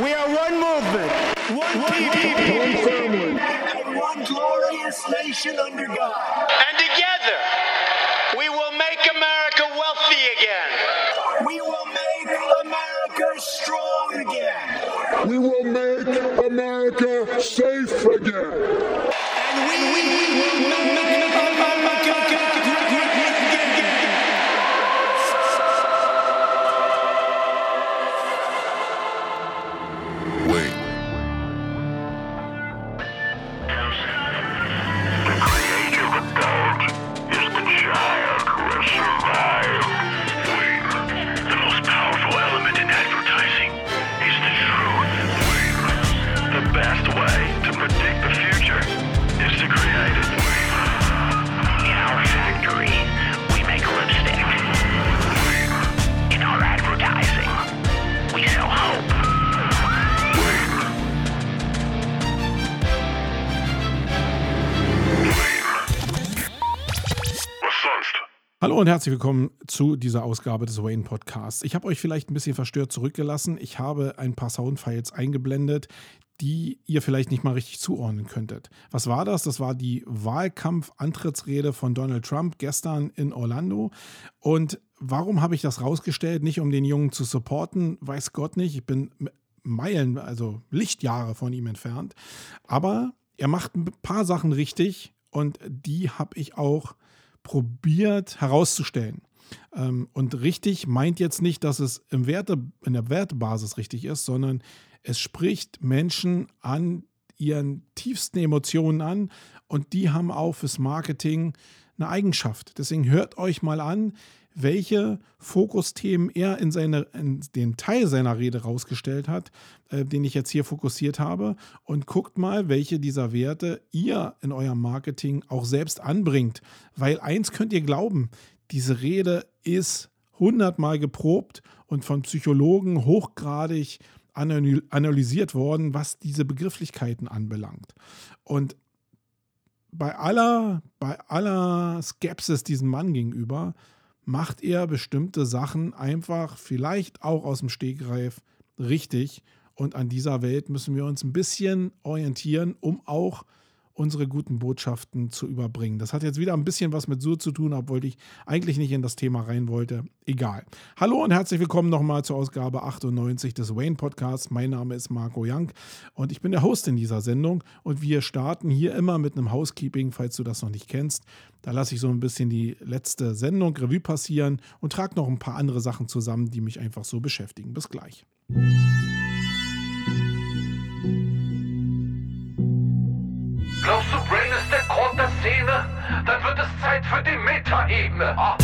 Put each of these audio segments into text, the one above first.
We are one movement, one people, one family, and one glorious nation under God. And together, we will make America wealthy again. We will make America strong again. We will make America safe again. Und herzlich willkommen zu dieser Ausgabe des Wayne Podcasts. Ich habe euch vielleicht ein bisschen verstört zurückgelassen. Ich habe ein paar Soundfiles eingeblendet, die ihr vielleicht nicht mal richtig zuordnen könntet. Was war das? Das war die Wahlkampf-Antrittsrede von Donald Trump gestern in Orlando. Und warum habe ich das rausgestellt? Nicht um den Jungen zu supporten, weiß Gott nicht. Ich bin Meilen, also Lichtjahre von ihm entfernt. Aber er macht ein paar Sachen richtig und die habe ich auch probiert herauszustellen. Ähm, und richtig meint jetzt nicht, dass es im Werte, in der Wertebasis richtig ist, sondern es spricht Menschen an ihren tiefsten Emotionen an und die haben auch fürs Marketing eine Eigenschaft. Deswegen hört euch mal an, welche Fokusthemen er in, seine, in den Teil seiner Rede rausgestellt hat, äh, den ich jetzt hier fokussiert habe. Und guckt mal, welche dieser Werte ihr in eurem Marketing auch selbst anbringt. Weil eins könnt ihr glauben, diese Rede ist hundertmal geprobt und von Psychologen hochgradig analy- analysiert worden, was diese Begrifflichkeiten anbelangt. Und bei aller, bei aller Skepsis diesem Mann gegenüber macht er bestimmte Sachen einfach vielleicht auch aus dem Stegreif richtig. Und an dieser Welt müssen wir uns ein bisschen orientieren, um auch unsere guten Botschaften zu überbringen. Das hat jetzt wieder ein bisschen was mit Sur zu tun, obwohl ich eigentlich nicht in das Thema rein wollte. Egal. Hallo und herzlich willkommen nochmal zur Ausgabe 98 des Wayne Podcasts. Mein Name ist Marco Young und ich bin der Host in dieser Sendung. Und wir starten hier immer mit einem Housekeeping, falls du das noch nicht kennst. Da lasse ich so ein bisschen die letzte Sendung Revue passieren und trage noch ein paar andere Sachen zusammen, die mich einfach so beschäftigen. Bis gleich. Der Szene? Dann wird es Zeit für die Metaebene. Ah.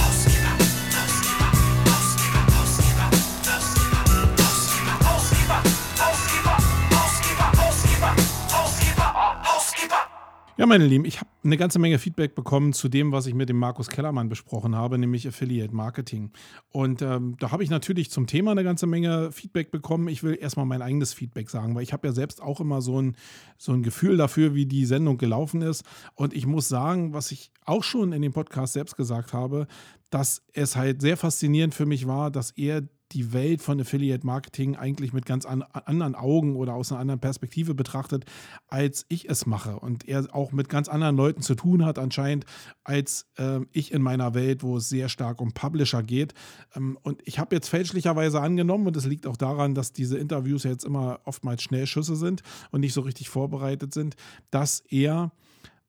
Ja, meine Lieben, ich habe eine ganze Menge Feedback bekommen zu dem, was ich mit dem Markus Kellermann besprochen habe, nämlich Affiliate Marketing. Und ähm, da habe ich natürlich zum Thema eine ganze Menge Feedback bekommen. Ich will erstmal mein eigenes Feedback sagen, weil ich habe ja selbst auch immer so ein, so ein Gefühl dafür, wie die Sendung gelaufen ist. Und ich muss sagen, was ich auch schon in dem Podcast selbst gesagt habe, dass es halt sehr faszinierend für mich war, dass er die Welt von Affiliate Marketing eigentlich mit ganz an, anderen Augen oder aus einer anderen Perspektive betrachtet, als ich es mache. Und er auch mit ganz anderen Leuten zu tun hat, anscheinend, als äh, ich in meiner Welt, wo es sehr stark um Publisher geht. Ähm, und ich habe jetzt fälschlicherweise angenommen, und es liegt auch daran, dass diese Interviews jetzt immer oftmals Schnellschüsse sind und nicht so richtig vorbereitet sind, dass er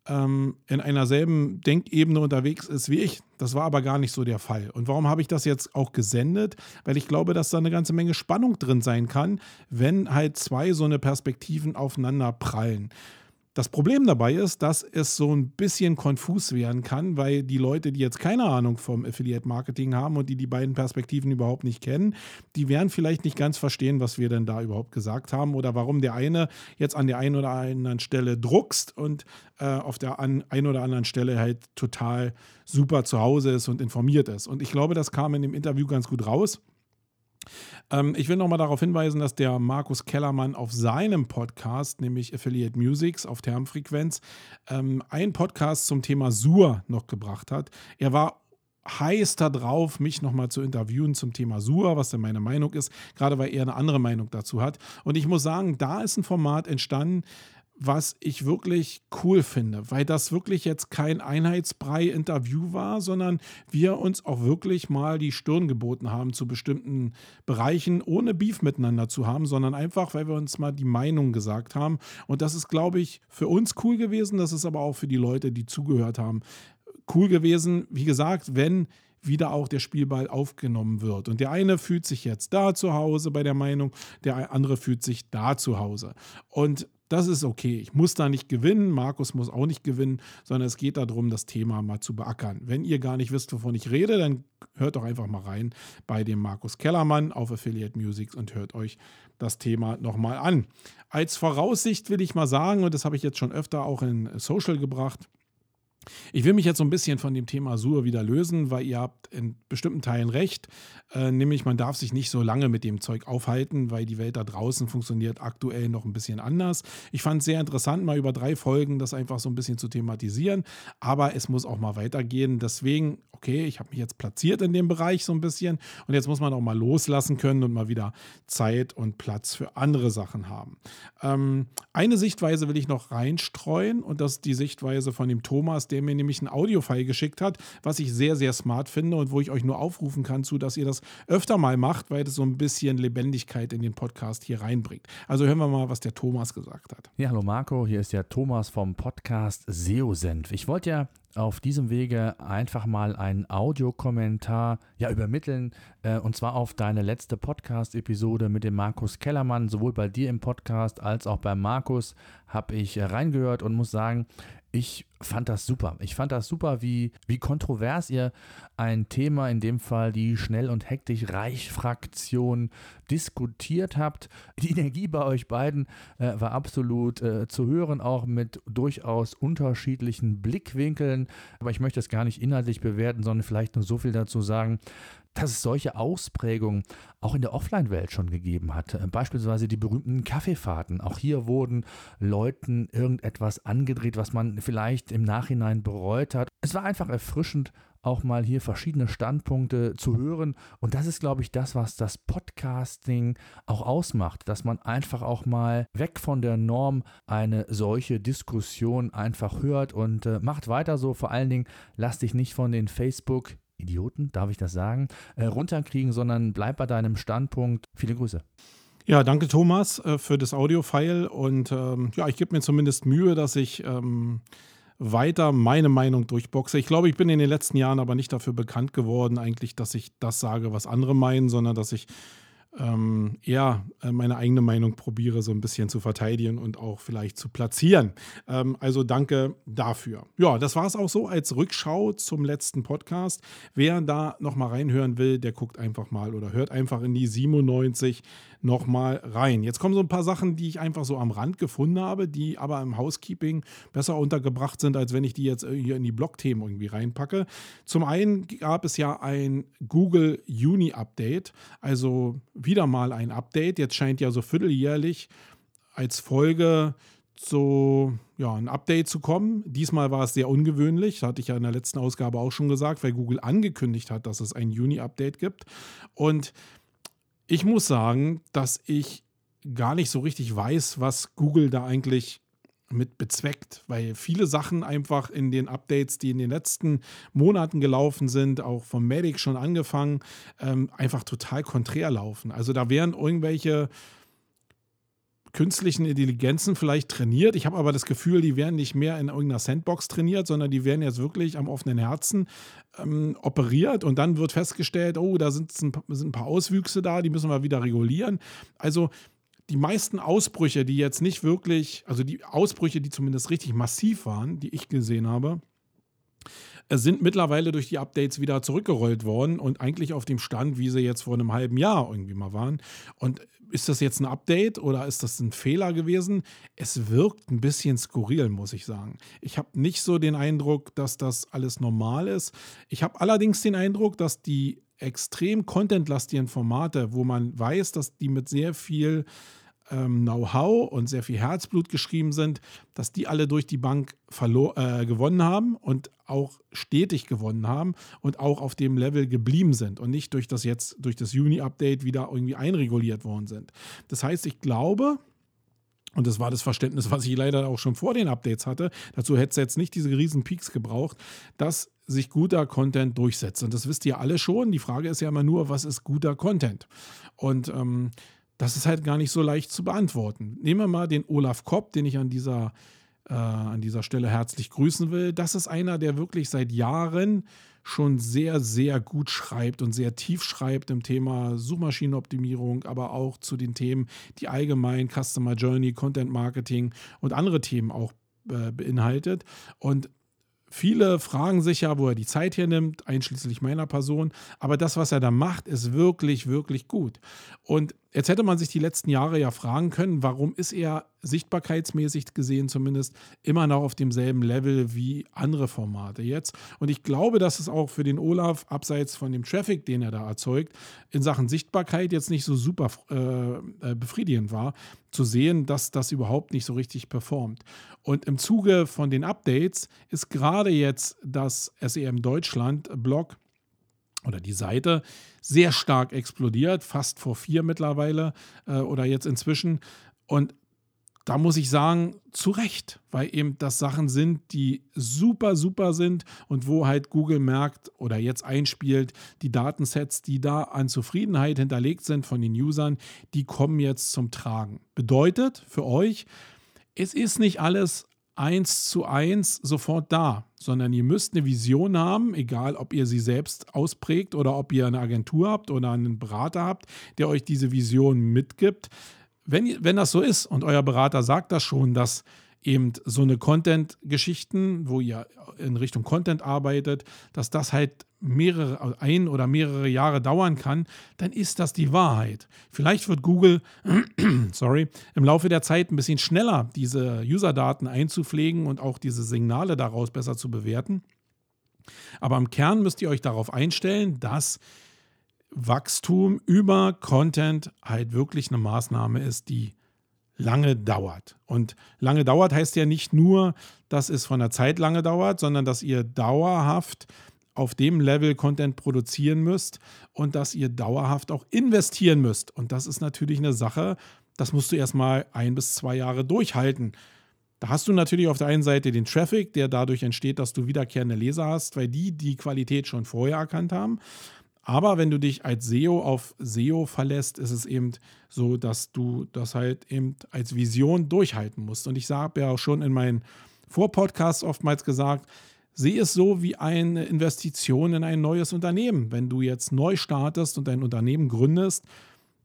ähm, in einer selben Denkebene unterwegs ist wie ich. Das war aber gar nicht so der Fall. Und warum habe ich das jetzt auch gesendet? Weil ich glaube, dass da eine ganze Menge Spannung drin sein kann, wenn halt zwei so eine Perspektiven aufeinander prallen. Das Problem dabei ist, dass es so ein bisschen konfus werden kann, weil die Leute, die jetzt keine Ahnung vom Affiliate Marketing haben und die die beiden Perspektiven überhaupt nicht kennen, die werden vielleicht nicht ganz verstehen, was wir denn da überhaupt gesagt haben oder warum der eine jetzt an der einen oder anderen Stelle druckst und äh, auf der an, einen oder anderen Stelle halt total super zu Hause ist und informiert ist. Und ich glaube, das kam in dem Interview ganz gut raus. Ähm, ich will nochmal darauf hinweisen, dass der Markus Kellermann auf seinem Podcast, nämlich Affiliate Musics auf Termfrequenz, ähm, einen Podcast zum Thema Sur noch gebracht hat. Er war heiß darauf, mich nochmal zu interviewen zum Thema Sur, was denn meine Meinung ist, gerade weil er eine andere Meinung dazu hat. Und ich muss sagen, da ist ein Format entstanden, was ich wirklich cool finde, weil das wirklich jetzt kein Einheitsbrei-Interview war, sondern wir uns auch wirklich mal die Stirn geboten haben zu bestimmten Bereichen, ohne Beef miteinander zu haben, sondern einfach, weil wir uns mal die Meinung gesagt haben. Und das ist, glaube ich, für uns cool gewesen. Das ist aber auch für die Leute, die zugehört haben, cool gewesen. Wie gesagt, wenn wieder auch der Spielball aufgenommen wird. Und der eine fühlt sich jetzt da zu Hause bei der Meinung, der andere fühlt sich da zu Hause. Und das ist okay. Ich muss da nicht gewinnen. Markus muss auch nicht gewinnen, sondern es geht darum, das Thema mal zu beackern. Wenn ihr gar nicht wisst, wovon ich rede, dann hört doch einfach mal rein bei dem Markus Kellermann auf Affiliate Musics und hört euch das Thema nochmal an. Als Voraussicht will ich mal sagen, und das habe ich jetzt schon öfter auch in Social gebracht, ich will mich jetzt so ein bisschen von dem Thema Sur wieder lösen, weil ihr habt in bestimmten Teilen recht. Äh, nämlich, man darf sich nicht so lange mit dem Zeug aufhalten, weil die Welt da draußen funktioniert aktuell noch ein bisschen anders. Ich fand es sehr interessant, mal über drei Folgen das einfach so ein bisschen zu thematisieren. Aber es muss auch mal weitergehen. Deswegen, okay, ich habe mich jetzt platziert in dem Bereich so ein bisschen. Und jetzt muss man auch mal loslassen können und mal wieder Zeit und Platz für andere Sachen haben. Ähm, eine Sichtweise will ich noch reinstreuen und das ist die Sichtweise von dem Thomas, der mir nämlich ein Audiofile geschickt hat, was ich sehr, sehr smart finde und wo ich euch nur aufrufen kann zu, dass ihr das öfter mal macht, weil das so ein bisschen Lebendigkeit in den Podcast hier reinbringt. Also hören wir mal, was der Thomas gesagt hat. Ja, hallo Marco, hier ist der Thomas vom Podcast SEO-Senf. Ich wollte ja auf diesem Wege einfach mal einen Audiokommentar ja, übermitteln äh, und zwar auf deine letzte Podcast-Episode mit dem Markus Kellermann. Sowohl bei dir im Podcast als auch bei Markus habe ich äh, reingehört und muss sagen, ich fand das super. Ich fand das super, wie, wie kontrovers ihr ein Thema, in dem Fall die schnell und hektisch Reich-Fraktion, diskutiert habt. Die Energie bei euch beiden äh, war absolut äh, zu hören, auch mit durchaus unterschiedlichen Blickwinkeln. Aber ich möchte es gar nicht inhaltlich bewerten, sondern vielleicht nur so viel dazu sagen, dass es solche Ausprägungen auch in der Offline-Welt schon gegeben hat. Äh, beispielsweise die berühmten Kaffeefahrten. Auch hier wurden Leuten irgendetwas angedreht, was man vielleicht im Nachhinein bereut hat. Es war einfach erfrischend, auch mal hier verschiedene Standpunkte zu hören. Und das ist, glaube ich, das, was das Podcasting auch ausmacht, dass man einfach auch mal weg von der Norm eine solche Diskussion einfach hört und äh, macht weiter so. Vor allen Dingen, lass dich nicht von den Facebook Idioten, darf ich das sagen, äh, runterkriegen, sondern bleib bei deinem Standpunkt. Viele Grüße. Ja, danke Thomas äh, für das Audio-File und ähm, ja, ich gebe mir zumindest Mühe, dass ich ähm, weiter meine Meinung durchboxe. Ich glaube, ich bin in den letzten Jahren aber nicht dafür bekannt geworden, eigentlich, dass ich das sage, was andere meinen, sondern dass ich ähm, eher äh, meine eigene Meinung probiere, so ein bisschen zu verteidigen und auch vielleicht zu platzieren. Ähm, also danke dafür. Ja, das war es auch so als Rückschau zum letzten Podcast. Wer da nochmal reinhören will, der guckt einfach mal oder hört einfach in die 97 nochmal rein. Jetzt kommen so ein paar Sachen, die ich einfach so am Rand gefunden habe, die aber im Housekeeping besser untergebracht sind, als wenn ich die jetzt hier in die Blog-Themen irgendwie reinpacke. Zum einen gab es ja ein Google Uni Update, also wieder mal ein Update. Jetzt scheint ja so vierteljährlich als Folge so ja, ein Update zu kommen. Diesmal war es sehr ungewöhnlich, hatte ich ja in der letzten Ausgabe auch schon gesagt, weil Google angekündigt hat, dass es ein Juni-Update gibt. Und ich muss sagen, dass ich gar nicht so richtig weiß, was Google da eigentlich mit bezweckt, weil viele Sachen einfach in den Updates, die in den letzten Monaten gelaufen sind, auch vom Medic schon angefangen, ähm, einfach total konträr laufen. Also da wären irgendwelche künstlichen Intelligenzen vielleicht trainiert. Ich habe aber das Gefühl, die werden nicht mehr in irgendeiner Sandbox trainiert, sondern die werden jetzt wirklich am offenen Herzen ähm, operiert und dann wird festgestellt, oh, da sind ein, sind ein paar Auswüchse da, die müssen wir wieder regulieren. Also die meisten Ausbrüche, die jetzt nicht wirklich, also die Ausbrüche, die zumindest richtig massiv waren, die ich gesehen habe, sind mittlerweile durch die Updates wieder zurückgerollt worden und eigentlich auf dem Stand, wie sie jetzt vor einem halben Jahr irgendwie mal waren. Und ist das jetzt ein Update oder ist das ein Fehler gewesen? Es wirkt ein bisschen skurril, muss ich sagen. Ich habe nicht so den Eindruck, dass das alles normal ist. Ich habe allerdings den Eindruck, dass die extrem contentlastigen Formate, wo man weiß, dass die mit sehr viel ähm, Know-how und sehr viel Herzblut geschrieben sind, dass die alle durch die Bank äh, gewonnen haben und auch stetig gewonnen haben und auch auf dem Level geblieben sind und nicht durch das jetzt, durch das Juni-Update wieder irgendwie einreguliert worden sind. Das heißt, ich glaube, und das war das Verständnis, was ich leider auch schon vor den Updates hatte. Dazu hätte es jetzt nicht diese riesen Peaks gebraucht, dass sich guter Content durchsetzt. Und das wisst ihr alle schon. Die Frage ist ja immer nur, was ist guter Content? Und ähm, das ist halt gar nicht so leicht zu beantworten. Nehmen wir mal den Olaf Kopp, den ich an dieser, äh, an dieser Stelle herzlich grüßen will. Das ist einer, der wirklich seit Jahren schon sehr, sehr gut schreibt und sehr tief schreibt im Thema Suchmaschinenoptimierung, aber auch zu den Themen, die allgemein Customer Journey, Content Marketing und andere Themen auch äh, beinhaltet. Und Viele fragen sich ja, wo er die Zeit hernimmt, einschließlich meiner Person. Aber das, was er da macht, ist wirklich, wirklich gut. Und Jetzt hätte man sich die letzten Jahre ja fragen können, warum ist er sichtbarkeitsmäßig gesehen zumindest immer noch auf demselben Level wie andere Formate jetzt. Und ich glaube, dass es auch für den Olaf, abseits von dem Traffic, den er da erzeugt, in Sachen Sichtbarkeit jetzt nicht so super äh, äh befriedigend war, zu sehen, dass das überhaupt nicht so richtig performt. Und im Zuge von den Updates ist gerade jetzt das SEM Deutschland Blog oder die Seite sehr stark explodiert, fast vor vier mittlerweile äh, oder jetzt inzwischen. Und da muss ich sagen, zu Recht, weil eben das Sachen sind, die super, super sind und wo halt Google merkt oder jetzt einspielt, die Datensets, die da an Zufriedenheit hinterlegt sind von den Usern, die kommen jetzt zum Tragen. Bedeutet für euch, es ist nicht alles eins zu eins sofort da, sondern ihr müsst eine Vision haben, egal ob ihr sie selbst ausprägt oder ob ihr eine Agentur habt oder einen Berater habt, der euch diese Vision mitgibt. Wenn, wenn das so ist und euer Berater sagt das schon, dass eben so eine Content-Geschichten, wo ihr in Richtung Content arbeitet, dass das halt mehrere, ein oder mehrere Jahre dauern kann, dann ist das die Wahrheit. Vielleicht wird Google, sorry, im Laufe der Zeit ein bisschen schneller diese User-Daten einzupflegen und auch diese Signale daraus besser zu bewerten. Aber im Kern müsst ihr euch darauf einstellen, dass Wachstum über Content halt wirklich eine Maßnahme ist, die lange dauert. Und lange dauert heißt ja nicht nur, dass es von der Zeit lange dauert, sondern dass ihr dauerhaft auf dem Level Content produzieren müsst und dass ihr dauerhaft auch investieren müsst. Und das ist natürlich eine Sache, das musst du erstmal ein bis zwei Jahre durchhalten. Da hast du natürlich auf der einen Seite den Traffic, der dadurch entsteht, dass du wiederkehrende Leser hast, weil die die Qualität schon vorher erkannt haben. Aber wenn du dich als SEO auf SEO verlässt, ist es eben so, dass du das halt eben als Vision durchhalten musst. Und ich habe ja auch schon in meinen Vorpodcasts oftmals gesagt, sehe es so wie eine Investition in ein neues Unternehmen. Wenn du jetzt neu startest und dein Unternehmen gründest,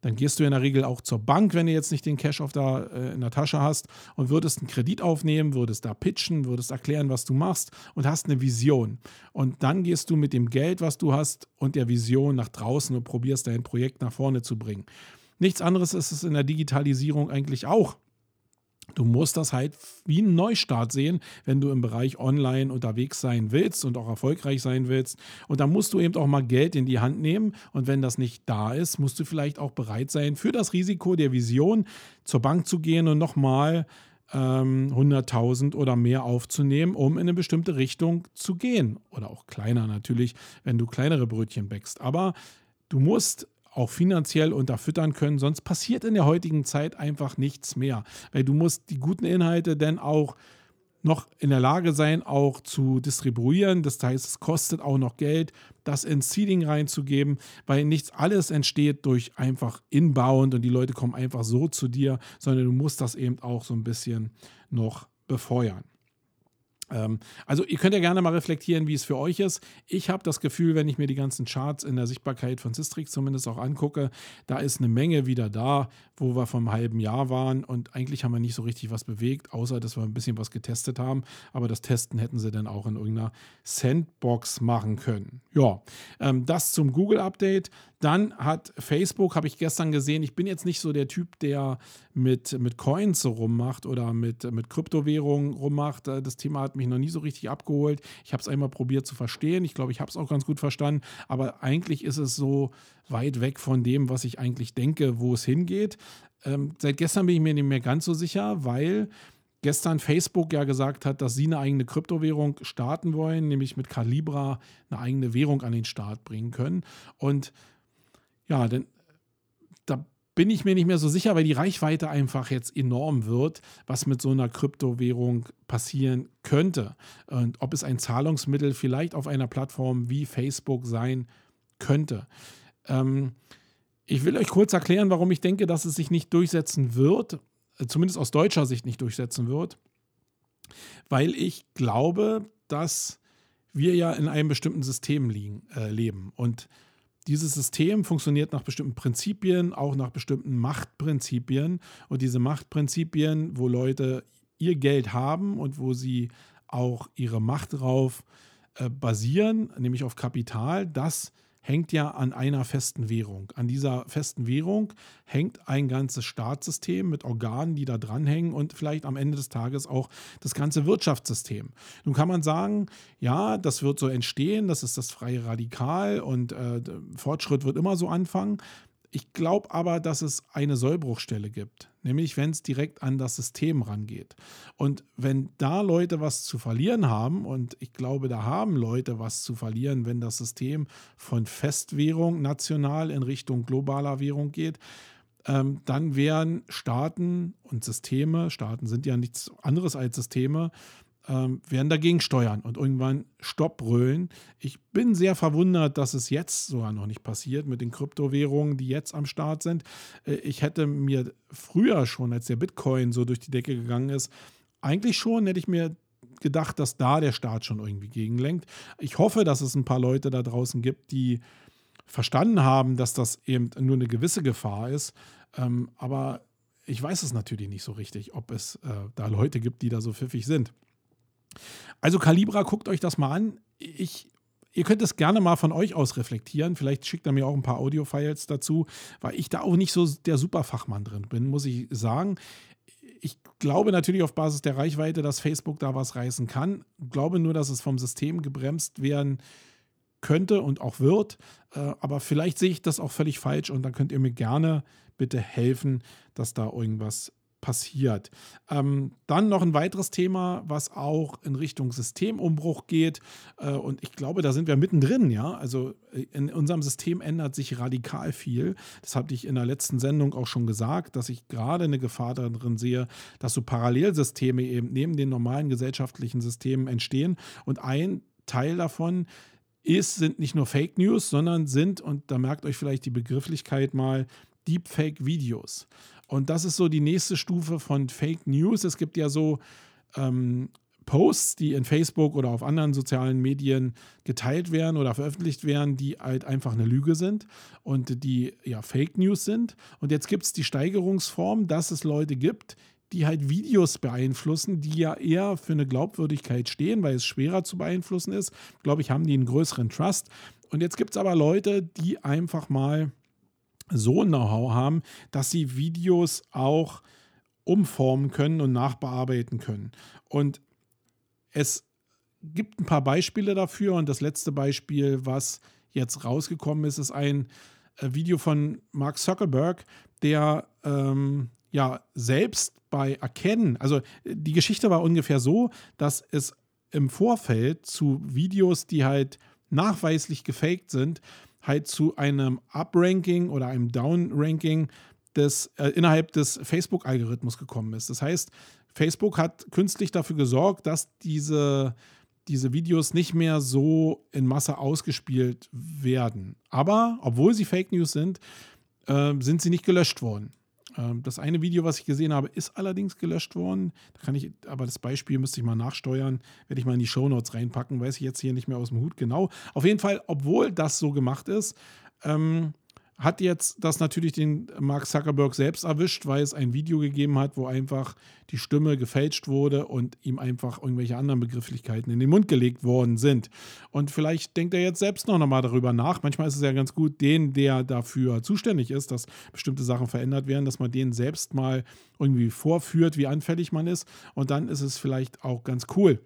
dann gehst du in der Regel auch zur Bank, wenn du jetzt nicht den Cash auf der, äh, in der Tasche hast und würdest einen Kredit aufnehmen, würdest da pitchen, würdest erklären, was du machst und hast eine Vision. Und dann gehst du mit dem Geld, was du hast und der Vision nach draußen und probierst dein Projekt nach vorne zu bringen. Nichts anderes ist es in der Digitalisierung eigentlich auch. Du musst das halt wie ein Neustart sehen, wenn du im Bereich Online unterwegs sein willst und auch erfolgreich sein willst. Und da musst du eben auch mal Geld in die Hand nehmen. Und wenn das nicht da ist, musst du vielleicht auch bereit sein, für das Risiko der Vision zur Bank zu gehen und nochmal ähm, 100.000 oder mehr aufzunehmen, um in eine bestimmte Richtung zu gehen. Oder auch kleiner natürlich, wenn du kleinere Brötchen bäckst. Aber du musst auch finanziell unterfüttern können. Sonst passiert in der heutigen Zeit einfach nichts mehr. Weil du musst die guten Inhalte dann auch noch in der Lage sein, auch zu distribuieren. Das heißt, es kostet auch noch Geld, das ins Seeding reinzugeben, weil nichts alles entsteht durch einfach Inbound und die Leute kommen einfach so zu dir, sondern du musst das eben auch so ein bisschen noch befeuern. Ähm, also ihr könnt ja gerne mal reflektieren, wie es für euch ist. Ich habe das Gefühl, wenn ich mir die ganzen Charts in der Sichtbarkeit von Sistrix zumindest auch angucke, da ist eine Menge wieder da, wo wir vom halben Jahr waren und eigentlich haben wir nicht so richtig was bewegt, außer dass wir ein bisschen was getestet haben. Aber das Testen hätten sie dann auch in irgendeiner Sandbox machen können. Ja, ähm, das zum Google-Update. Dann hat Facebook, habe ich gestern gesehen, ich bin jetzt nicht so der Typ, der mit, mit Coins so rummacht oder mit, mit Kryptowährungen rummacht. Äh, das Thema hat mich mich noch nie so richtig abgeholt. Ich habe es einmal probiert zu verstehen. Ich glaube, ich habe es auch ganz gut verstanden. Aber eigentlich ist es so weit weg von dem, was ich eigentlich denke, wo es hingeht. Ähm, seit gestern bin ich mir nicht mehr ganz so sicher, weil gestern Facebook ja gesagt hat, dass sie eine eigene Kryptowährung starten wollen, nämlich mit Calibra eine eigene Währung an den Start bringen können. Und ja, denn bin ich mir nicht mehr so sicher, weil die Reichweite einfach jetzt enorm wird, was mit so einer Kryptowährung passieren könnte. Und ob es ein Zahlungsmittel vielleicht auf einer Plattform wie Facebook sein könnte. Ähm, ich will euch kurz erklären, warum ich denke, dass es sich nicht durchsetzen wird, äh, zumindest aus deutscher Sicht nicht durchsetzen wird, weil ich glaube, dass wir ja in einem bestimmten System liegen, äh, leben. Und dieses System funktioniert nach bestimmten Prinzipien, auch nach bestimmten Machtprinzipien. Und diese Machtprinzipien, wo Leute ihr Geld haben und wo sie auch ihre Macht drauf äh, basieren, nämlich auf Kapital, das hängt ja an einer festen Währung. An dieser festen Währung hängt ein ganzes Staatssystem mit Organen, die da dranhängen und vielleicht am Ende des Tages auch das ganze Wirtschaftssystem. Nun kann man sagen, ja, das wird so entstehen, das ist das freie Radikal und äh, Fortschritt wird immer so anfangen. Ich glaube aber, dass es eine Sollbruchstelle gibt, nämlich wenn es direkt an das System rangeht. Und wenn da Leute was zu verlieren haben, und ich glaube, da haben Leute was zu verlieren, wenn das System von Festwährung national in Richtung globaler Währung geht, ähm, dann werden Staaten und Systeme, Staaten sind ja nichts anderes als Systeme, ähm, werden dagegen steuern und irgendwann Stopp brüllen. Ich bin sehr verwundert, dass es jetzt sogar noch nicht passiert mit den Kryptowährungen, die jetzt am Start sind. Äh, ich hätte mir früher schon, als der Bitcoin so durch die Decke gegangen ist, eigentlich schon hätte ich mir gedacht, dass da der Staat schon irgendwie gegenlenkt. Ich hoffe, dass es ein paar Leute da draußen gibt, die verstanden haben, dass das eben nur eine gewisse Gefahr ist. Ähm, aber ich weiß es natürlich nicht so richtig, ob es äh, da Leute gibt, die da so pfiffig sind. Also Calibra, guckt euch das mal an. Ich, ihr könnt es gerne mal von euch aus reflektieren. Vielleicht schickt er mir auch ein paar Audio-Files dazu, weil ich da auch nicht so der Superfachmann drin bin, muss ich sagen. Ich glaube natürlich auf Basis der Reichweite, dass Facebook da was reißen kann. Glaube nur, dass es vom System gebremst werden könnte und auch wird. Äh, aber vielleicht sehe ich das auch völlig falsch und dann könnt ihr mir gerne bitte helfen, dass da irgendwas passiert. Ähm, dann noch ein weiteres Thema, was auch in Richtung Systemumbruch geht. Äh, und ich glaube, da sind wir mittendrin, ja. Also äh, in unserem System ändert sich radikal viel. Das habe ich in der letzten Sendung auch schon gesagt, dass ich gerade eine Gefahr darin sehe, dass so Parallelsysteme eben neben den normalen gesellschaftlichen Systemen entstehen. Und ein Teil davon ist, sind nicht nur Fake News, sondern sind, und da merkt euch vielleicht die Begrifflichkeit mal, Deepfake-Videos. Und das ist so die nächste Stufe von Fake News. Es gibt ja so ähm, Posts, die in Facebook oder auf anderen sozialen Medien geteilt werden oder veröffentlicht werden, die halt einfach eine Lüge sind und die ja Fake News sind. Und jetzt gibt es die Steigerungsform, dass es Leute gibt, die halt Videos beeinflussen, die ja eher für eine Glaubwürdigkeit stehen, weil es schwerer zu beeinflussen ist. Glaube ich, haben die einen größeren Trust. Und jetzt gibt es aber Leute, die einfach mal so Know-how haben, dass sie Videos auch umformen können und nachbearbeiten können. Und es gibt ein paar Beispiele dafür und das letzte Beispiel, was jetzt rausgekommen ist, ist ein äh, Video von Mark Zuckerberg, der ähm, ja selbst bei Erkennen, also die Geschichte war ungefähr so, dass es im Vorfeld zu Videos, die halt nachweislich gefaked sind, halt zu einem Up-Ranking oder einem Down-Ranking des, äh, innerhalb des Facebook-Algorithmus gekommen ist. Das heißt, Facebook hat künstlich dafür gesorgt, dass diese, diese Videos nicht mehr so in Masse ausgespielt werden. Aber obwohl sie Fake News sind, äh, sind sie nicht gelöscht worden. Ähm, das eine Video, was ich gesehen habe, ist allerdings gelöscht worden. Da kann ich, aber das Beispiel müsste ich mal nachsteuern, werde ich mal in die Shownotes reinpacken, weiß ich jetzt hier nicht mehr aus dem Hut genau. Auf jeden Fall, obwohl das so gemacht ist, ähm, hat jetzt das natürlich den Mark Zuckerberg selbst erwischt, weil es ein Video gegeben hat, wo einfach die Stimme gefälscht wurde und ihm einfach irgendwelche anderen Begrifflichkeiten in den Mund gelegt worden sind. Und vielleicht denkt er jetzt selbst noch mal darüber nach. Manchmal ist es ja ganz gut, den, der dafür zuständig ist, dass bestimmte Sachen verändert werden, dass man den selbst mal irgendwie vorführt, wie anfällig man ist. Und dann ist es vielleicht auch ganz cool.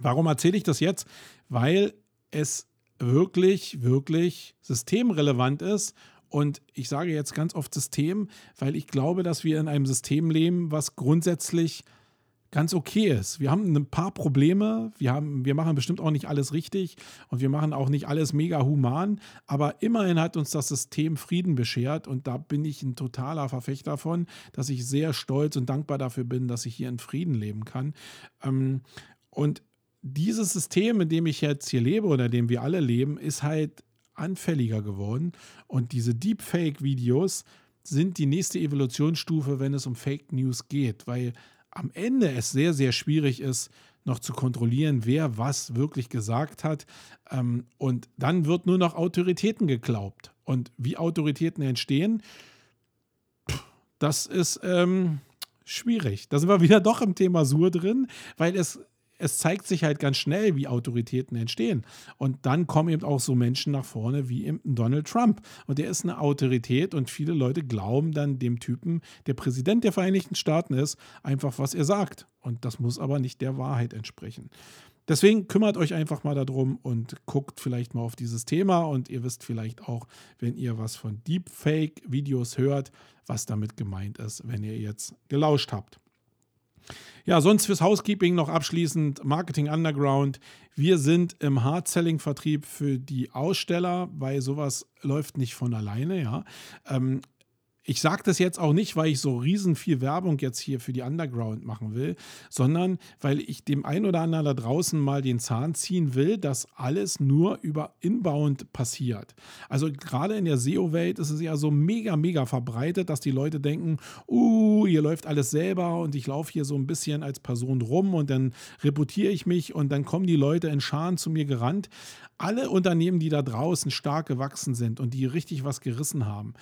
Warum erzähle ich das jetzt? Weil es wirklich, wirklich systemrelevant ist. Und ich sage jetzt ganz oft System, weil ich glaube, dass wir in einem System leben, was grundsätzlich ganz okay ist. Wir haben ein paar Probleme, wir, haben, wir machen bestimmt auch nicht alles richtig und wir machen auch nicht alles mega human, aber immerhin hat uns das System Frieden beschert und da bin ich ein totaler Verfechter von, dass ich sehr stolz und dankbar dafür bin, dass ich hier in Frieden leben kann. Ähm, und dieses System, in dem ich jetzt hier lebe oder in dem wir alle leben, ist halt anfälliger geworden. Und diese Deepfake-Videos sind die nächste Evolutionsstufe, wenn es um Fake News geht, weil am Ende es sehr, sehr schwierig ist, noch zu kontrollieren, wer was wirklich gesagt hat. Ähm, und dann wird nur noch Autoritäten geglaubt. Und wie Autoritäten entstehen, das ist ähm, schwierig. Da sind wir wieder doch im Thema Sur drin, weil es es zeigt sich halt ganz schnell, wie Autoritäten entstehen. Und dann kommen eben auch so Menschen nach vorne wie eben Donald Trump. Und der ist eine Autorität und viele Leute glauben dann dem Typen, der Präsident der Vereinigten Staaten ist, einfach, was er sagt. Und das muss aber nicht der Wahrheit entsprechen. Deswegen kümmert euch einfach mal darum und guckt vielleicht mal auf dieses Thema und ihr wisst vielleicht auch, wenn ihr was von Deepfake-Videos hört, was damit gemeint ist, wenn ihr jetzt gelauscht habt. Ja, sonst fürs Housekeeping noch abschließend Marketing Underground. Wir sind im Hard-Selling-Vertrieb für die Aussteller, weil sowas läuft nicht von alleine, ja. Ähm, ich sage das jetzt auch nicht, weil ich so riesen viel Werbung jetzt hier für die Underground machen will, sondern weil ich dem einen oder anderen da draußen mal den Zahn ziehen will, dass alles nur über Inbound passiert. Also gerade in der SEO-Welt ist es ja so mega, mega verbreitet, dass die Leute denken, uh, hier läuft alles selber und ich laufe hier so ein bisschen als Person rum und dann reputiere ich mich und dann kommen die Leute in Scharen zu mir gerannt. Alle Unternehmen, die da draußen stark gewachsen sind und die richtig was gerissen haben,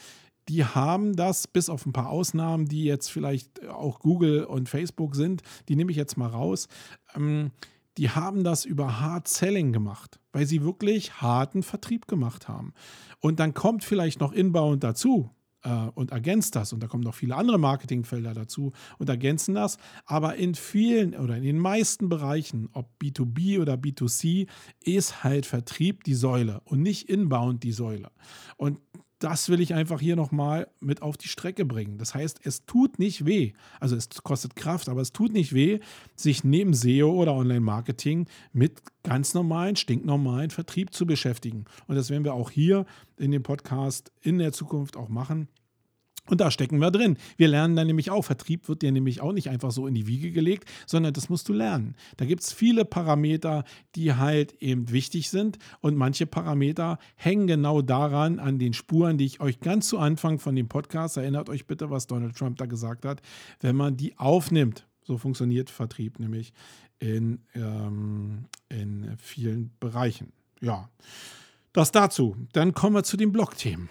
die haben das, bis auf ein paar Ausnahmen, die jetzt vielleicht auch Google und Facebook sind, die nehme ich jetzt mal raus, ähm, die haben das über Hard Selling gemacht, weil sie wirklich harten Vertrieb gemacht haben. Und dann kommt vielleicht noch Inbound dazu äh, und ergänzt das. Und da kommen noch viele andere Marketingfelder dazu und ergänzen das. Aber in vielen oder in den meisten Bereichen, ob B2B oder B2C, ist halt Vertrieb die Säule und nicht Inbound die Säule. Und das will ich einfach hier nochmal mit auf die Strecke bringen. Das heißt, es tut nicht weh. Also es kostet Kraft, aber es tut nicht weh, sich neben SEO oder Online-Marketing mit ganz normalen, stinknormalen Vertrieb zu beschäftigen. Und das werden wir auch hier in dem Podcast in der Zukunft auch machen. Und da stecken wir drin. Wir lernen dann nämlich auch, Vertrieb wird dir nämlich auch nicht einfach so in die Wiege gelegt, sondern das musst du lernen. Da gibt es viele Parameter, die halt eben wichtig sind und manche Parameter hängen genau daran, an den Spuren, die ich euch ganz zu Anfang von dem Podcast, erinnert euch bitte, was Donald Trump da gesagt hat, wenn man die aufnimmt. So funktioniert Vertrieb nämlich in, ähm, in vielen Bereichen. Ja, das dazu. Dann kommen wir zu den Blogthemen.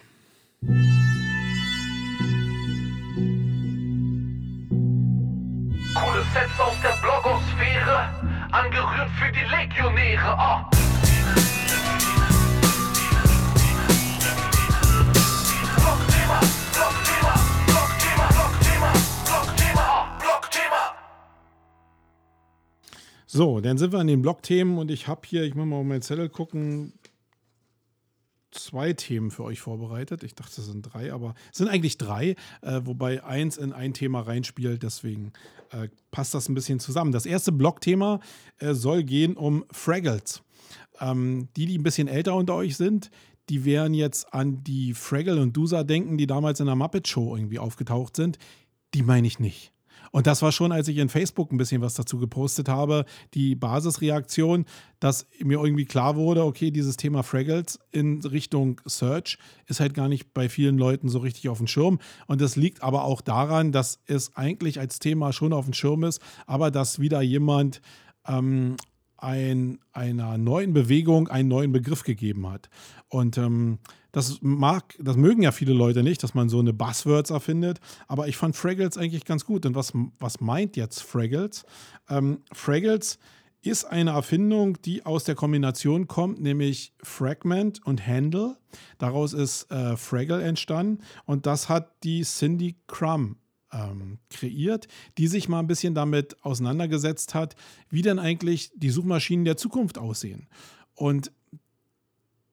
Sets aus der Blogosphäre, angerührt für die Legionäre. Oh. So, dann sind wir an den Blogthemen und ich habe hier, ich muss mal auf meinen Zettel gucken, zwei Themen für euch vorbereitet. Ich dachte, es sind drei, aber es sind eigentlich drei, äh, wobei eins in ein Thema reinspielt. Deswegen äh, passt das ein bisschen zusammen. Das erste Blogthema äh, soll gehen um Fraggles. Ähm, die, die ein bisschen älter unter euch sind, die werden jetzt an die Fraggle und Dusa denken, die damals in der Muppet Show irgendwie aufgetaucht sind. Die meine ich nicht. Und das war schon, als ich in Facebook ein bisschen was dazu gepostet habe, die Basisreaktion, dass mir irgendwie klar wurde, okay, dieses Thema Fraggles in Richtung Search ist halt gar nicht bei vielen Leuten so richtig auf dem Schirm. Und das liegt aber auch daran, dass es eigentlich als Thema schon auf dem Schirm ist, aber dass wieder jemand ähm, ein, einer neuen Bewegung einen neuen Begriff gegeben hat. Und ähm, das mag, das mögen ja viele Leute nicht, dass man so eine Buzzwords erfindet, aber ich fand Fraggles eigentlich ganz gut. Und was, was meint jetzt Fraggles? Ähm, Fraggles ist eine Erfindung, die aus der Kombination kommt, nämlich Fragment und Handle. Daraus ist äh, Fraggle entstanden und das hat die Cindy Crumb ähm, kreiert, die sich mal ein bisschen damit auseinandergesetzt hat, wie denn eigentlich die Suchmaschinen der Zukunft aussehen. Und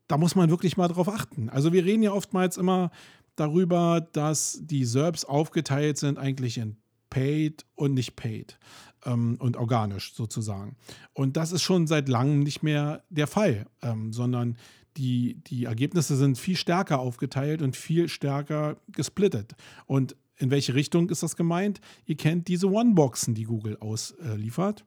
da muss man wirklich mal drauf achten. Also wir reden ja oftmals immer darüber, dass die SERPs aufgeteilt sind eigentlich in paid und nicht paid ähm, und organisch sozusagen. Und das ist schon seit langem nicht mehr der Fall, ähm, sondern die, die Ergebnisse sind viel stärker aufgeteilt und viel stärker gesplittet. Und in welche Richtung ist das gemeint? Ihr kennt diese One-Boxen, die Google ausliefert.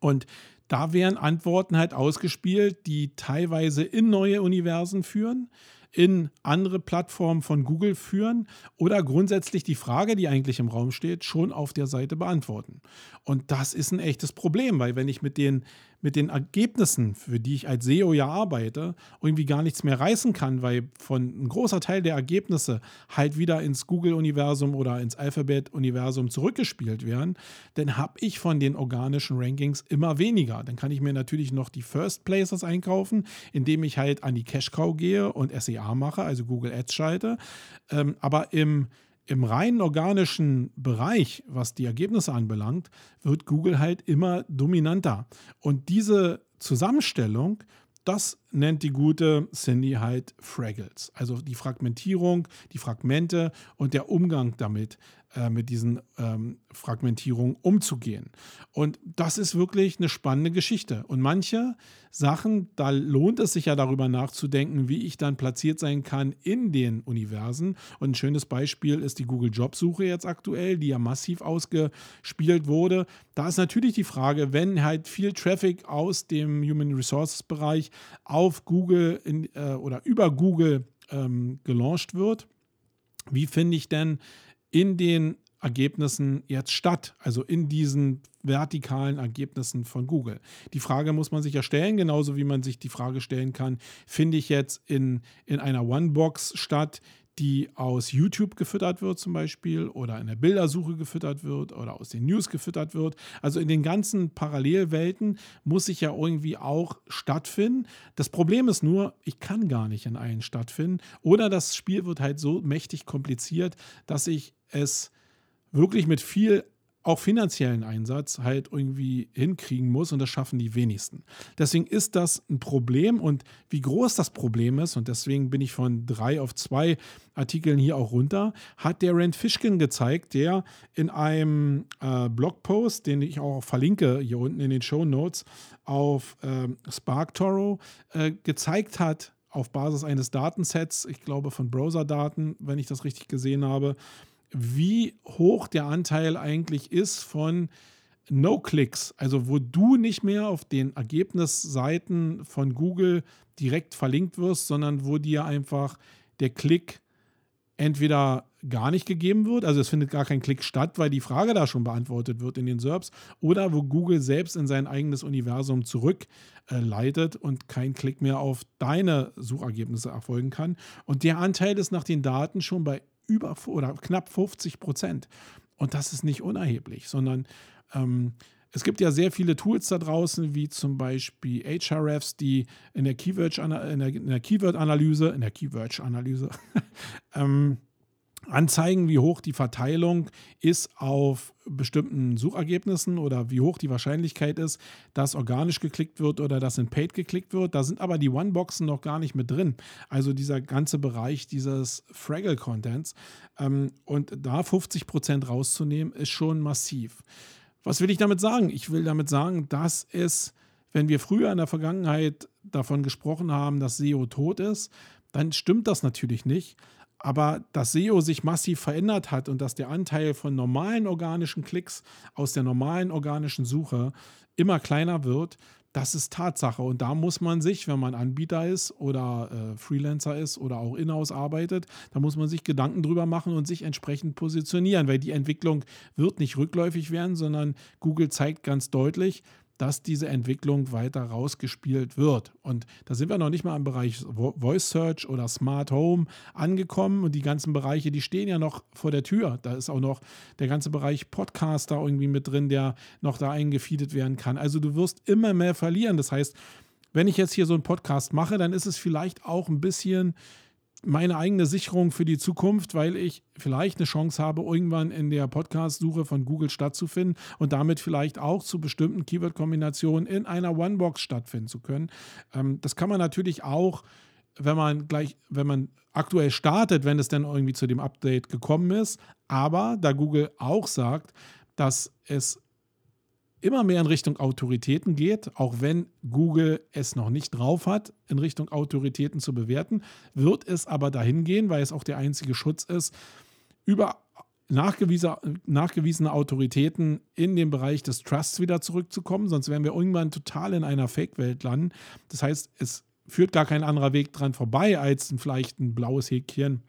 Und da werden Antworten halt ausgespielt, die teilweise in neue Universen führen, in andere Plattformen von Google führen oder grundsätzlich die Frage, die eigentlich im Raum steht, schon auf der Seite beantworten. Und das ist ein echtes Problem, weil wenn ich mit den mit den Ergebnissen, für die ich als SEO ja arbeite, irgendwie gar nichts mehr reißen kann, weil von ein großer Teil der Ergebnisse halt wieder ins Google-Universum oder ins Alphabet-Universum zurückgespielt werden, dann habe ich von den organischen Rankings immer weniger. Dann kann ich mir natürlich noch die First Places einkaufen, indem ich halt an die Cash Cow gehe und SEA mache, also Google Ads schalte. Ähm, aber im im rein organischen Bereich, was die Ergebnisse anbelangt, wird Google halt immer dominanter. Und diese Zusammenstellung, das nennt die gute Cindy halt Fraggles. Also die Fragmentierung, die Fragmente und der Umgang damit, äh, mit diesen ähm, Fragmentierungen umzugehen. Und das ist wirklich eine spannende Geschichte. Und manche Sachen, da lohnt es sich ja darüber nachzudenken, wie ich dann platziert sein kann in den Universen. Und ein schönes Beispiel ist die Google Jobsuche jetzt aktuell, die ja massiv ausgespielt wurde. Da ist natürlich die Frage, wenn halt viel Traffic aus dem Human Resources Bereich auf Google in, äh, oder über Google ähm, gelauncht wird, wie finde ich denn in den Ergebnissen jetzt statt, also in diesen vertikalen Ergebnissen von Google. Die Frage muss man sich ja stellen, genauso wie man sich die Frage stellen kann, finde ich jetzt in, in einer One-Box statt, die aus YouTube gefüttert wird zum Beispiel oder in der Bildersuche gefüttert wird oder aus den News gefüttert wird. Also in den ganzen Parallelwelten muss ich ja irgendwie auch stattfinden. Das Problem ist nur, ich kann gar nicht in allen stattfinden oder das Spiel wird halt so mächtig kompliziert, dass ich es wirklich mit viel auch finanziellen Einsatz halt irgendwie hinkriegen muss und das schaffen die wenigsten. Deswegen ist das ein Problem und wie groß das Problem ist und deswegen bin ich von drei auf zwei Artikeln hier auch runter, hat der Rand Fishkin gezeigt, der in einem äh, Blogpost, den ich auch verlinke hier unten in den Show Notes auf äh, SparkToro äh, gezeigt hat, auf Basis eines Datensets, ich glaube von Browser-Daten, wenn ich das richtig gesehen habe, wie hoch der Anteil eigentlich ist von No-Clicks, also wo du nicht mehr auf den Ergebnisseiten von Google direkt verlinkt wirst, sondern wo dir einfach der Klick entweder gar nicht gegeben wird, also es findet gar kein Klick statt, weil die Frage da schon beantwortet wird in den SERPs, oder wo Google selbst in sein eigenes Universum zurückleitet äh, und kein Klick mehr auf deine Suchergebnisse erfolgen kann. Und der Anteil ist nach den Daten schon bei über oder knapp 50 Prozent. Und das ist nicht unerheblich, sondern ähm, es gibt ja sehr viele Tools da draußen, wie zum Beispiel HRFs, die in der Keyword-Analyse, in der Keyword-Analyse, ähm, anzeigen, wie hoch die Verteilung ist auf bestimmten Suchergebnissen oder wie hoch die Wahrscheinlichkeit ist, dass organisch geklickt wird oder dass in Paid geklickt wird. Da sind aber die One-Boxen noch gar nicht mit drin. Also dieser ganze Bereich dieses Fraggle-Contents. Ähm, und da 50% rauszunehmen, ist schon massiv. Was will ich damit sagen? Ich will damit sagen, dass es, wenn wir früher in der Vergangenheit davon gesprochen haben, dass SEO tot ist, dann stimmt das natürlich nicht. Aber dass SEO sich massiv verändert hat und dass der Anteil von normalen organischen Klicks aus der normalen organischen Suche immer kleiner wird, das ist Tatsache. Und da muss man sich, wenn man Anbieter ist oder äh, Freelancer ist oder auch in-house arbeitet, da muss man sich Gedanken drüber machen und sich entsprechend positionieren, weil die Entwicklung wird nicht rückläufig werden, sondern Google zeigt ganz deutlich, dass diese Entwicklung weiter rausgespielt wird. Und da sind wir noch nicht mal im Bereich Voice Search oder Smart Home angekommen und die ganzen Bereiche, die stehen ja noch vor der Tür. Da ist auch noch der ganze Bereich Podcaster irgendwie mit drin, der noch da eingefeedet werden kann. Also du wirst immer mehr verlieren. Das heißt, wenn ich jetzt hier so einen Podcast mache, dann ist es vielleicht auch ein bisschen meine eigene Sicherung für die Zukunft, weil ich vielleicht eine Chance habe, irgendwann in der Podcast-Suche von Google stattzufinden und damit vielleicht auch zu bestimmten Keyword-Kombinationen in einer One-Box stattfinden zu können. Ähm, das kann man natürlich auch, wenn man gleich, wenn man aktuell startet, wenn es dann irgendwie zu dem Update gekommen ist. Aber da Google auch sagt, dass es immer mehr in Richtung Autoritäten geht, auch wenn Google es noch nicht drauf hat, in Richtung Autoritäten zu bewerten, wird es aber dahin gehen, weil es auch der einzige Schutz ist, über nachgewiesene, Autoritäten in den Bereich des Trusts wieder zurückzukommen, sonst werden wir irgendwann total in einer Fake-Welt landen. Das heißt, es führt gar kein anderer Weg dran vorbei, als vielleicht ein blaues Häkchen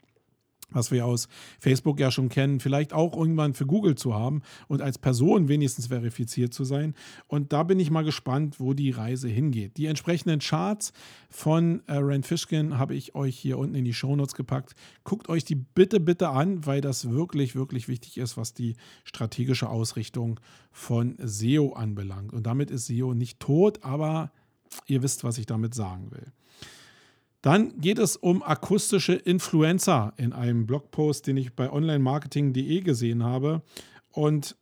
was wir aus Facebook ja schon kennen, vielleicht auch irgendwann für Google zu haben und als Person wenigstens verifiziert zu sein. Und da bin ich mal gespannt, wo die Reise hingeht. Die entsprechenden Charts von äh, Rand Fishkin habe ich euch hier unten in die Shownotes gepackt. Guckt euch die bitte, bitte an, weil das wirklich, wirklich wichtig ist, was die strategische Ausrichtung von SEO anbelangt. Und damit ist SEO nicht tot, aber ihr wisst, was ich damit sagen will. Dann geht es um akustische Influencer in einem Blogpost, den ich bei onlinemarketing.de gesehen habe. Und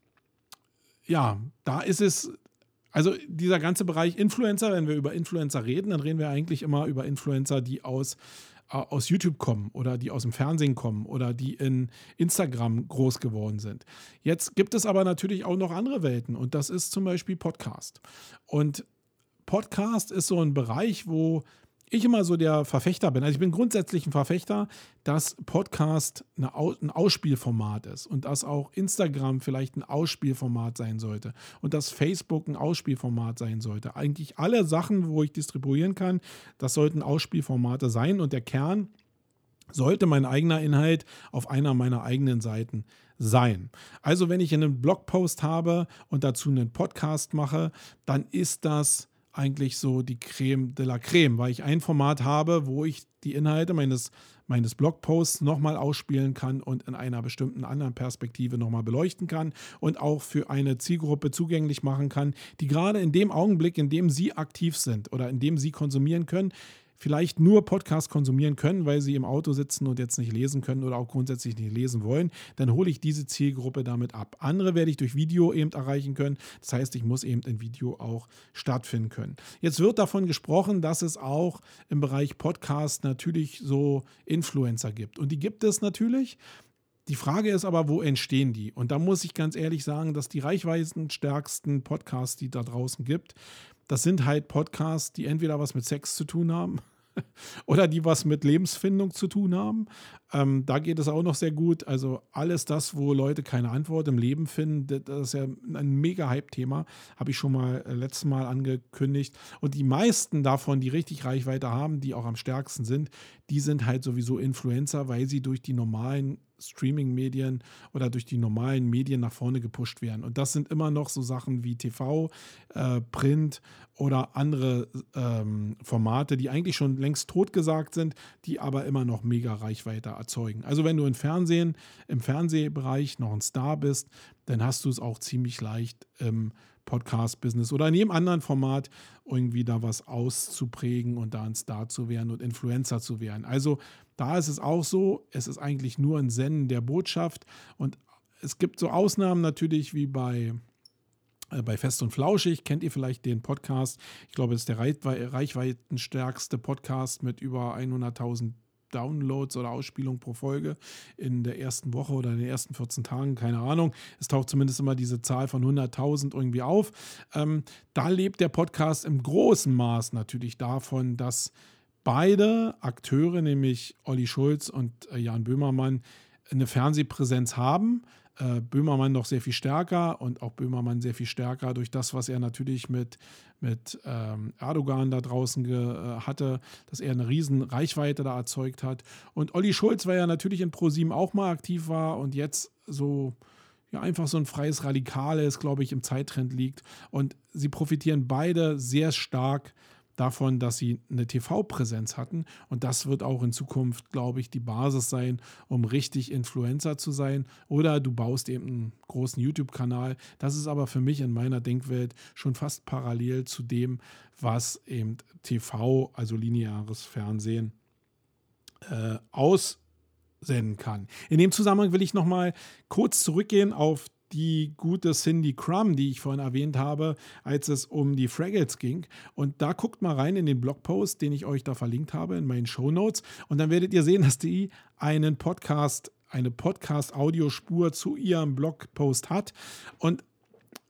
ja, da ist es, also dieser ganze Bereich Influencer, wenn wir über Influencer reden, dann reden wir eigentlich immer über Influencer, die aus, äh, aus YouTube kommen oder die aus dem Fernsehen kommen oder die in Instagram groß geworden sind. Jetzt gibt es aber natürlich auch noch andere Welten und das ist zum Beispiel Podcast. Und Podcast ist so ein Bereich, wo ich immer so der Verfechter bin. Also ich bin grundsätzlich ein Verfechter, dass Podcast ein Ausspielformat ist und dass auch Instagram vielleicht ein Ausspielformat sein sollte und dass Facebook ein Ausspielformat sein sollte. Eigentlich alle Sachen, wo ich distribuieren kann, das sollten Ausspielformate sein und der Kern sollte mein eigener Inhalt auf einer meiner eigenen Seiten sein. Also wenn ich einen Blogpost habe und dazu einen Podcast mache, dann ist das eigentlich so die Creme de la Creme, weil ich ein Format habe, wo ich die Inhalte meines, meines Blogposts nochmal ausspielen kann und in einer bestimmten anderen Perspektive nochmal beleuchten kann und auch für eine Zielgruppe zugänglich machen kann, die gerade in dem Augenblick, in dem sie aktiv sind oder in dem sie konsumieren können, vielleicht nur Podcast konsumieren können, weil sie im Auto sitzen und jetzt nicht lesen können oder auch grundsätzlich nicht lesen wollen, dann hole ich diese Zielgruppe damit ab. Andere werde ich durch Video eben erreichen können. Das heißt, ich muss eben in Video auch stattfinden können. Jetzt wird davon gesprochen, dass es auch im Bereich Podcast natürlich so Influencer gibt. Und die gibt es natürlich. Die Frage ist aber, wo entstehen die? Und da muss ich ganz ehrlich sagen, dass die reichweitenstärksten Podcasts, die da draußen gibt, das sind halt Podcasts, die entweder was mit Sex zu tun haben oder die was mit Lebensfindung zu tun haben. Ähm, da geht es auch noch sehr gut. Also alles das, wo Leute keine Antwort im Leben finden, das ist ja ein mega Hype-Thema. Habe ich schon mal äh, letztes Mal angekündigt. Und die meisten davon, die richtig Reichweite haben, die auch am stärksten sind, die sind halt sowieso Influencer, weil sie durch die normalen Streaming-Medien oder durch die normalen Medien nach vorne gepusht werden. Und das sind immer noch so Sachen wie TV, äh, Print oder andere ähm, Formate, die eigentlich schon längst totgesagt sind, die aber immer noch mega Reichweite erzeugen. Also wenn du im Fernsehen, im Fernsehbereich noch ein Star bist, dann hast du es auch ziemlich leicht im Podcast-Business oder in jedem anderen Format irgendwie da was auszuprägen und da ein Star zu werden und Influencer zu werden. Also da ist es auch so, es ist eigentlich nur ein Senden der Botschaft und es gibt so Ausnahmen natürlich wie bei äh, bei Fest und Flauschig kennt ihr vielleicht den Podcast. Ich glaube, es ist der reichweitenstärkste Podcast mit über 100.000 Downloads oder Ausspielungen pro Folge in der ersten Woche oder in den ersten 14 Tagen, keine Ahnung. Es taucht zumindest immer diese Zahl von 100.000 irgendwie auf. Ähm, da lebt der Podcast im großen Maß natürlich davon, dass beide Akteure, nämlich Olli Schulz und äh, Jan Böhmermann, eine Fernsehpräsenz haben äh, Böhmermann noch sehr viel stärker und auch Böhmermann sehr viel stärker durch das, was er natürlich mit, mit ähm, Erdogan da draußen äh, hatte, dass er eine riesen Reichweite da erzeugt hat. Und Olli Schulz, weil er natürlich in ProSieben auch mal aktiv war und jetzt so ja, einfach so ein freies Radikales, glaube ich, im Zeittrend liegt. Und sie profitieren beide sehr stark davon, dass sie eine TV-Präsenz hatten. Und das wird auch in Zukunft, glaube ich, die Basis sein, um richtig Influencer zu sein. Oder du baust eben einen großen YouTube-Kanal. Das ist aber für mich in meiner Denkwelt schon fast parallel zu dem, was eben TV, also lineares Fernsehen, äh, aussenden kann. In dem Zusammenhang will ich nochmal kurz zurückgehen auf die gute Cindy Crumb, die ich vorhin erwähnt habe, als es um die Fraggles ging. Und da guckt mal rein in den Blogpost, den ich euch da verlinkt habe in meinen Show Notes. Und dann werdet ihr sehen, dass die einen Podcast, eine Podcast-Audiospur zu ihrem Blogpost hat. Und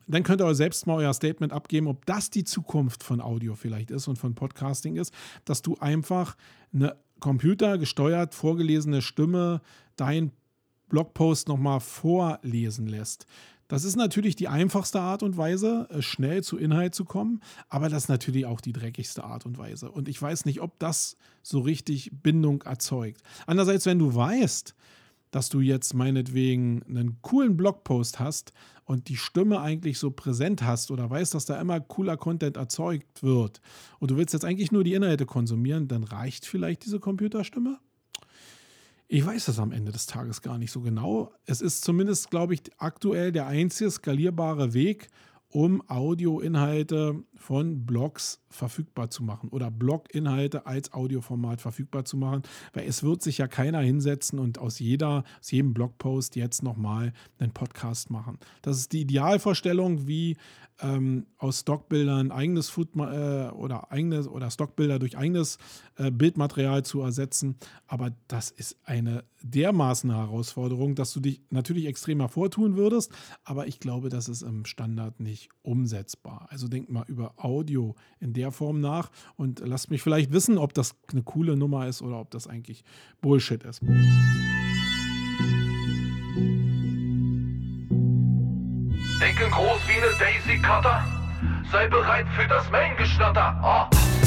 dann könnt ihr selbst mal euer Statement abgeben, ob das die Zukunft von Audio vielleicht ist und von Podcasting ist, dass du einfach eine computergesteuert vorgelesene Stimme dein Blogpost nochmal vorlesen lässt. Das ist natürlich die einfachste Art und Weise, äh, schnell zu Inhalt zu kommen, aber das ist natürlich auch die dreckigste Art und Weise. Und ich weiß nicht, ob das so richtig Bindung erzeugt. Andererseits, wenn du weißt, dass du jetzt meinetwegen einen coolen Blogpost hast und die Stimme eigentlich so präsent hast oder weißt, dass da immer cooler Content erzeugt wird und du willst jetzt eigentlich nur die Inhalte konsumieren, dann reicht vielleicht diese Computerstimme? Ich weiß das am Ende des Tages gar nicht so genau. Es ist zumindest, glaube ich, aktuell der einzige skalierbare Weg, um Audioinhalte von Blogs verfügbar zu machen oder Blog-Inhalte als Audioformat verfügbar zu machen, weil es wird sich ja keiner hinsetzen und aus, jeder, aus jedem Blogpost jetzt nochmal einen Podcast machen. Das ist die Idealvorstellung, wie ähm, aus Stockbildern eigenes Food äh, oder eigenes oder Stockbilder durch eigenes äh, Bildmaterial zu ersetzen. Aber das ist eine dermaßen Herausforderung, dass du dich natürlich extrem hervortun würdest, aber ich glaube, das ist im Standard nicht umsetzbar. Also denk mal über Audio in der Form nach und lasst mich vielleicht wissen, ob das eine coole Nummer ist oder ob das eigentlich Bullshit ist. Denke groß wie eine Daisy Cutter. Sei bereit für das Main-Geschnatter. Oh.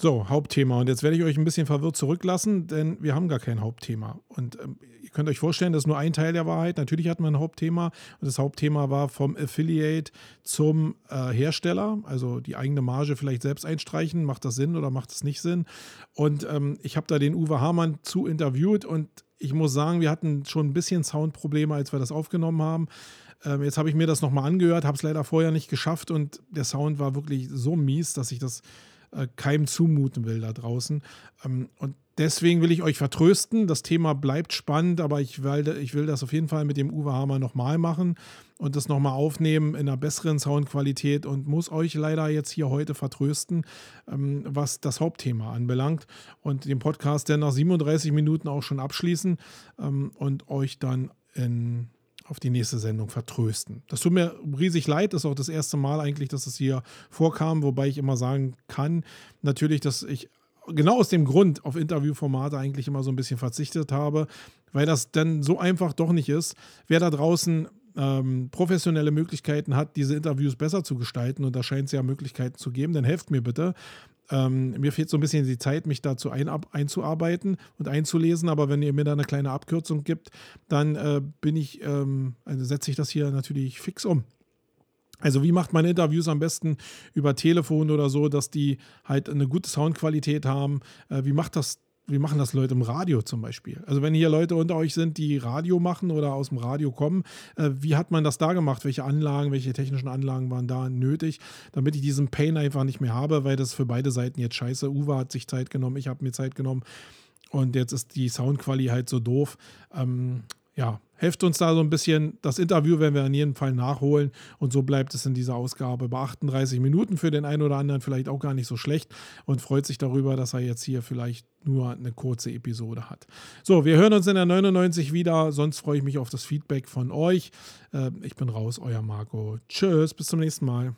So, Hauptthema. Und jetzt werde ich euch ein bisschen verwirrt zurücklassen, denn wir haben gar kein Hauptthema. Und ähm, ihr könnt euch vorstellen, das ist nur ein Teil der Wahrheit. Natürlich hatten wir ein Hauptthema. Und das Hauptthema war vom Affiliate zum äh, Hersteller. Also die eigene Marge vielleicht selbst einstreichen. Macht das Sinn oder macht es nicht Sinn? Und ähm, ich habe da den Uwe Hamann zu interviewt und ich muss sagen, wir hatten schon ein bisschen Soundprobleme, als wir das aufgenommen haben. Ähm, jetzt habe ich mir das nochmal angehört, habe es leider vorher nicht geschafft und der Sound war wirklich so mies, dass ich das äh, keinem zumuten will da draußen. Ähm, und deswegen will ich euch vertrösten. Das Thema bleibt spannend, aber ich will, ich will das auf jeden Fall mit dem Uwe Hammer nochmal machen und das nochmal aufnehmen in einer besseren Soundqualität und muss euch leider jetzt hier heute vertrösten, ähm, was das Hauptthema anbelangt und den Podcast dann nach 37 Minuten auch schon abschließen ähm, und euch dann in auf die nächste Sendung vertrösten. Das tut mir riesig leid, das ist auch das erste Mal eigentlich, dass es hier vorkam, wobei ich immer sagen kann, natürlich, dass ich genau aus dem Grund auf Interviewformate eigentlich immer so ein bisschen verzichtet habe, weil das dann so einfach doch nicht ist. Wer da draußen ähm, professionelle Möglichkeiten hat, diese Interviews besser zu gestalten, und da scheint es ja Möglichkeiten zu geben, dann helft mir bitte. Ähm, mir fehlt so ein bisschen die Zeit, mich dazu ein, einzuarbeiten und einzulesen, aber wenn ihr mir da eine kleine Abkürzung gibt, dann äh, bin ich, ähm, also setze ich das hier natürlich fix um. Also wie macht man Interviews am besten über Telefon oder so, dass die halt eine gute Soundqualität haben? Äh, wie macht das wie machen das Leute im Radio zum Beispiel? Also wenn hier Leute unter euch sind, die Radio machen oder aus dem Radio kommen, äh, wie hat man das da gemacht? Welche Anlagen, welche technischen Anlagen waren da nötig, damit ich diesen Pain einfach nicht mehr habe, weil das für beide Seiten jetzt scheiße. Uwe hat sich Zeit genommen, ich habe mir Zeit genommen und jetzt ist die Soundqualität halt so doof. Ähm, ja, helft uns da so ein bisschen. Das Interview werden wir in jedem Fall nachholen und so bleibt es in dieser Ausgabe bei 38 Minuten für den einen oder anderen vielleicht auch gar nicht so schlecht und freut sich darüber, dass er jetzt hier vielleicht nur eine kurze Episode hat. So, wir hören uns in der 99 wieder. Sonst freue ich mich auf das Feedback von euch. Äh, ich bin raus, euer Marco. Tschüss, bis zum nächsten Mal.